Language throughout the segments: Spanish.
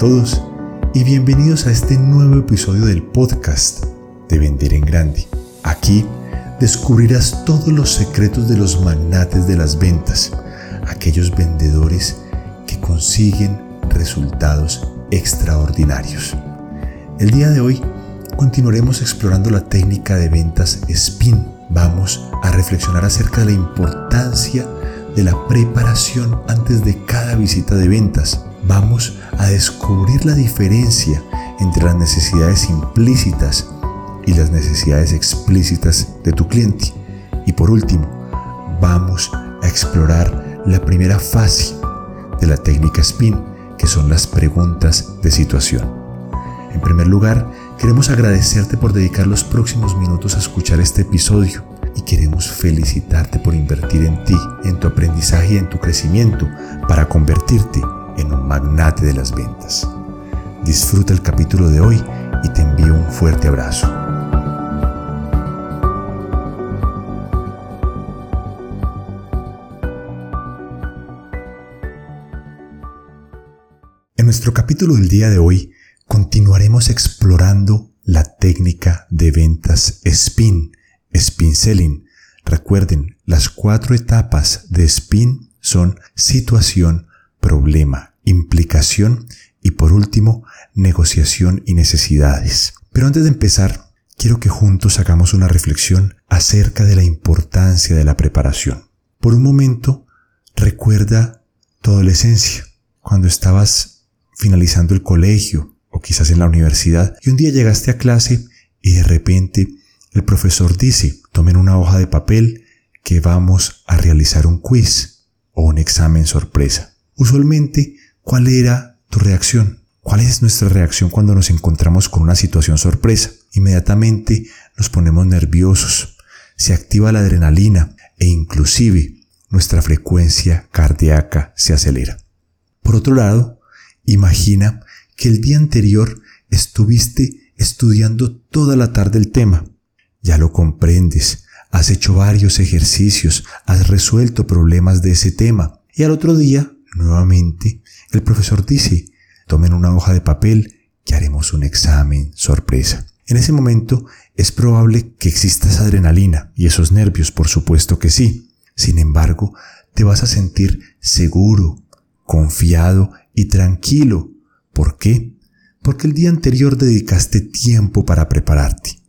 todos y bienvenidos a este nuevo episodio del podcast de Vender en Grande. Aquí descubrirás todos los secretos de los magnates de las ventas, aquellos vendedores que consiguen resultados extraordinarios. El día de hoy continuaremos explorando la técnica de ventas SPIN. Vamos a reflexionar acerca de la importancia de la preparación antes de cada visita de ventas vamos a descubrir la diferencia entre las necesidades implícitas y las necesidades explícitas de tu cliente. Y por último, vamos a explorar la primera fase de la técnica SPIN, que son las preguntas de situación. En primer lugar, queremos agradecerte por dedicar los próximos minutos a escuchar este episodio y queremos felicitarte por invertir en ti, en tu aprendizaje y en tu crecimiento para convertirte en un magnate de las ventas. Disfruta el capítulo de hoy y te envío un fuerte abrazo. En nuestro capítulo del día de hoy continuaremos explorando la técnica de ventas SPIN, SPIN Selling. Recuerden, las cuatro etapas de SPIN son situación, problema, implicación y por último, negociación y necesidades. Pero antes de empezar, quiero que juntos hagamos una reflexión acerca de la importancia de la preparación. Por un momento, recuerda tu adolescencia, cuando estabas finalizando el colegio o quizás en la universidad y un día llegaste a clase y de repente el profesor dice, tomen una hoja de papel que vamos a realizar un quiz o un examen sorpresa. Usualmente ¿Cuál era tu reacción? ¿Cuál es nuestra reacción cuando nos encontramos con una situación sorpresa? Inmediatamente nos ponemos nerviosos, se activa la adrenalina e inclusive nuestra frecuencia cardíaca se acelera. Por otro lado, imagina que el día anterior estuviste estudiando toda la tarde el tema. Ya lo comprendes, has hecho varios ejercicios, has resuelto problemas de ese tema y al otro día, nuevamente, el profesor dice, tomen una hoja de papel que haremos un examen sorpresa. En ese momento es probable que exista esa adrenalina y esos nervios, por supuesto que sí. Sin embargo, te vas a sentir seguro, confiado y tranquilo. ¿Por qué? Porque el día anterior dedicaste tiempo para prepararte.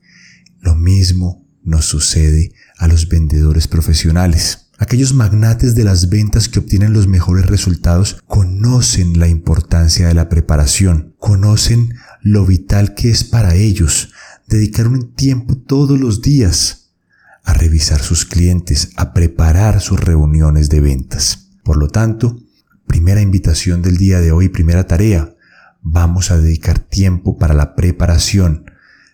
Lo mismo nos sucede a los vendedores profesionales. Aquellos magnates de las ventas que obtienen los mejores resultados conocen la importancia de la preparación, conocen lo vital que es para ellos dedicar un tiempo todos los días a revisar sus clientes, a preparar sus reuniones de ventas. Por lo tanto, primera invitación del día de hoy, primera tarea, vamos a dedicar tiempo para la preparación.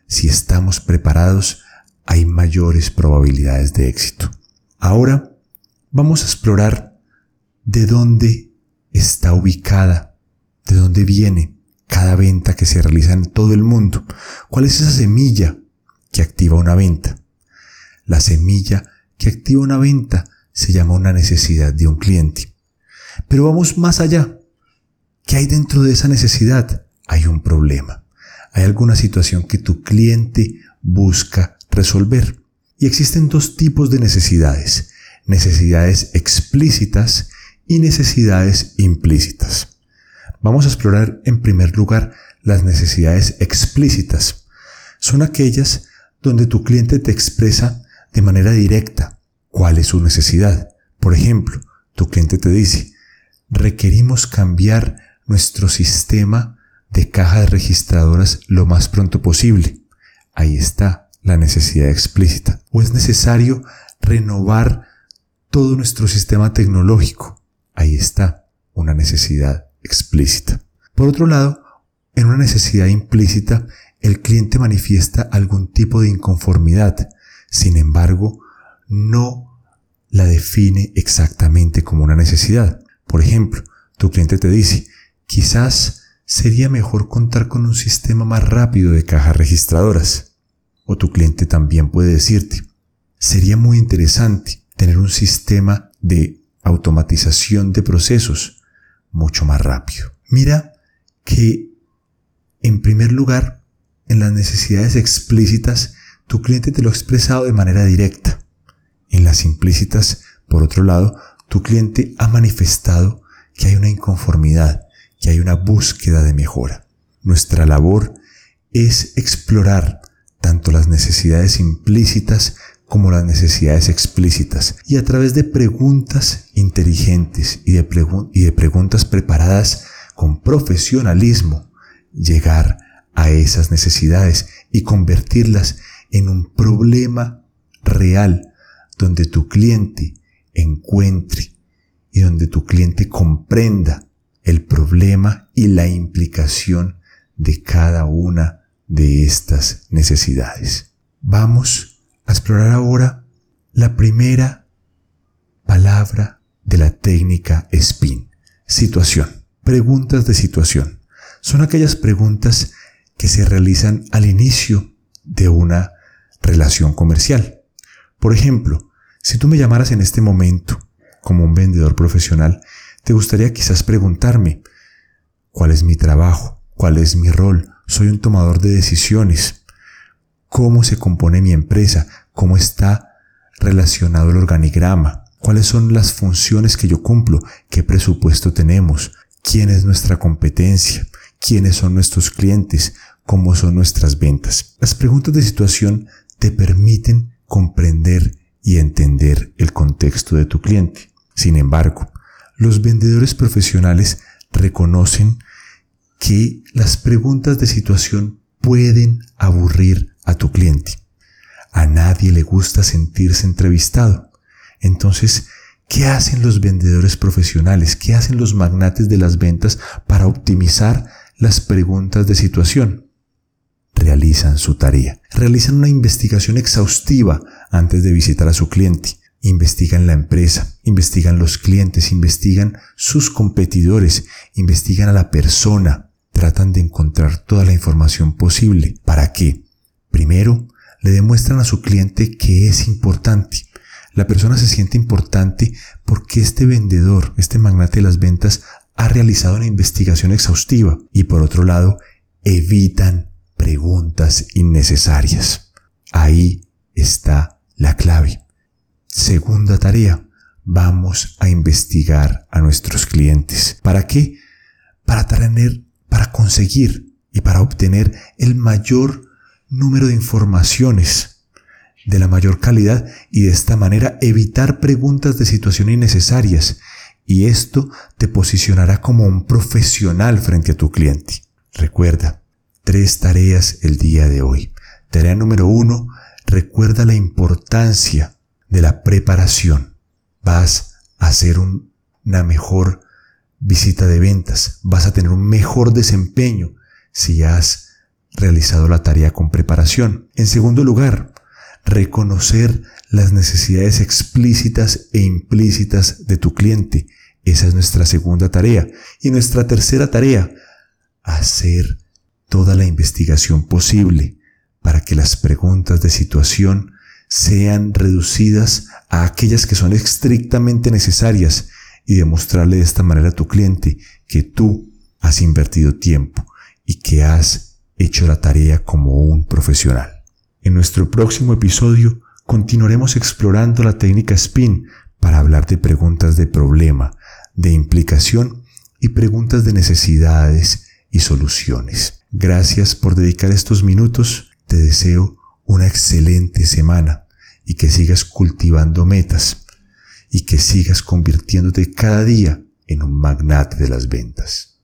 Si estamos preparados, hay mayores probabilidades de éxito. Ahora, vamos a explorar de dónde está ubicada, de dónde viene cada venta que se realiza en todo el mundo. ¿Cuál es esa semilla que activa una venta? La semilla que activa una venta se llama una necesidad de un cliente. Pero vamos más allá. ¿Qué hay dentro de esa necesidad? Hay un problema. Hay alguna situación que tu cliente busca resolver. Y existen dos tipos de necesidades necesidades explícitas y necesidades implícitas. Vamos a explorar en primer lugar las necesidades explícitas. Son aquellas donde tu cliente te expresa de manera directa cuál es su necesidad. Por ejemplo, tu cliente te dice, requerimos cambiar nuestro sistema de cajas registradoras lo más pronto posible. Ahí está la necesidad explícita. O es necesario renovar todo nuestro sistema tecnológico. Ahí está una necesidad explícita. Por otro lado, en una necesidad implícita, el cliente manifiesta algún tipo de inconformidad. Sin embargo, no la define exactamente como una necesidad. Por ejemplo, tu cliente te dice, quizás sería mejor contar con un sistema más rápido de cajas registradoras. O tu cliente también puede decirte, sería muy interesante tener un sistema de automatización de procesos mucho más rápido. Mira que En primer lugar, en las necesidades explícitas, tu cliente te lo ha expresado de manera directa. En las implícitas, por otro lado, tu cliente ha manifestado que hay una inconformidad, que hay una búsqueda de mejora. Nuestra labor es explorar tanto las necesidades implícitas como las necesidades explícitas y a través de preguntas inteligentes y de, preguntas preparadas con profesionalismo llegar a esas necesidades y convertirlas en un problema real donde tu cliente encuentre y donde tu cliente comprenda el problema y la implicación de cada una de estas necesidades. Vamos a explorar ahora la primera palabra de la técnica SPIN, situación. Preguntas de situación. Son aquellas preguntas que se realizan al inicio de una relación comercial. Por ejemplo, si tú me llamaras en este momento como un vendedor profesional, te gustaría quizás preguntarme, ¿cuál es mi trabajo? ¿Cuál es mi rol? Soy un tomador de decisiones. ¿Cómo se compone mi empresa? ¿Cómo está relacionado el organigrama? ¿Cuáles son las funciones que yo cumplo? ¿Qué presupuesto tenemos? ¿Quién es nuestra competencia? ¿Quiénes son nuestros clientes? ¿Cómo son nuestras ventas? Las preguntas de situación te permiten comprender y entender el contexto de tu cliente. Sin embargo, los vendedores profesionales reconocen que las preguntas de situación pueden aburrir a tu cliente. A nadie le gusta sentirse entrevistado. Entonces, ¿qué hacen los vendedores profesionales? ¿Qué hacen los magnates de las ventas para optimizar las preguntas de situación? Realizan su tarea. Realizan una investigación exhaustiva antes de visitar a su cliente investigan la empresa, investigan los clientes, investigan sus competidores, investigan a la persona, tratan de encontrar toda la información posible. ¿Para qué? Primero, le demuestran a su cliente que es importante. La persona se siente importante porque este vendedor, este magnate de las ventas, ha realizado una investigación exhaustiva. Y por otro lado, evitan preguntas innecesarias. Ahí está la clave. Segunda tarea, vamos a investigar a nuestros clientes. ¿Para qué? Para tener, para conseguir y para obtener el mayor número de informaciones de la mayor calidad y de esta manera evitar preguntas de situación innecesarias y esto te posicionará como un profesional frente a tu cliente. Recuerda, tres tareas el día de hoy. Tarea número uno, recuerda la importancia de la preparación. Vas a hacer una mejor visita de ventas, vas a tener un mejor desempeño si has realizado la tarea con preparación. En segundo lugar, reconocer las necesidades explícitas e implícitas de tu cliente. Esa es nuestra segunda tarea. Y nuestra tercera tarea, hacer toda la investigación posible para que las preguntas de situación sean reducidas a aquellas que son estrictamente necesarias y demostrarle de esta manera a tu cliente que tú has invertido tiempo y que has hecho la tarea como un profesional. En nuestro próximo episodio continuaremos explorando la técnica SPIN para hablar de preguntas de problema, de implicación y preguntas de necesidades y soluciones. Gracias por dedicar estos minutos. Te deseo una excelente semana y que sigas cultivando metas y que sigas convirtiéndote cada día en un magnate de las ventas.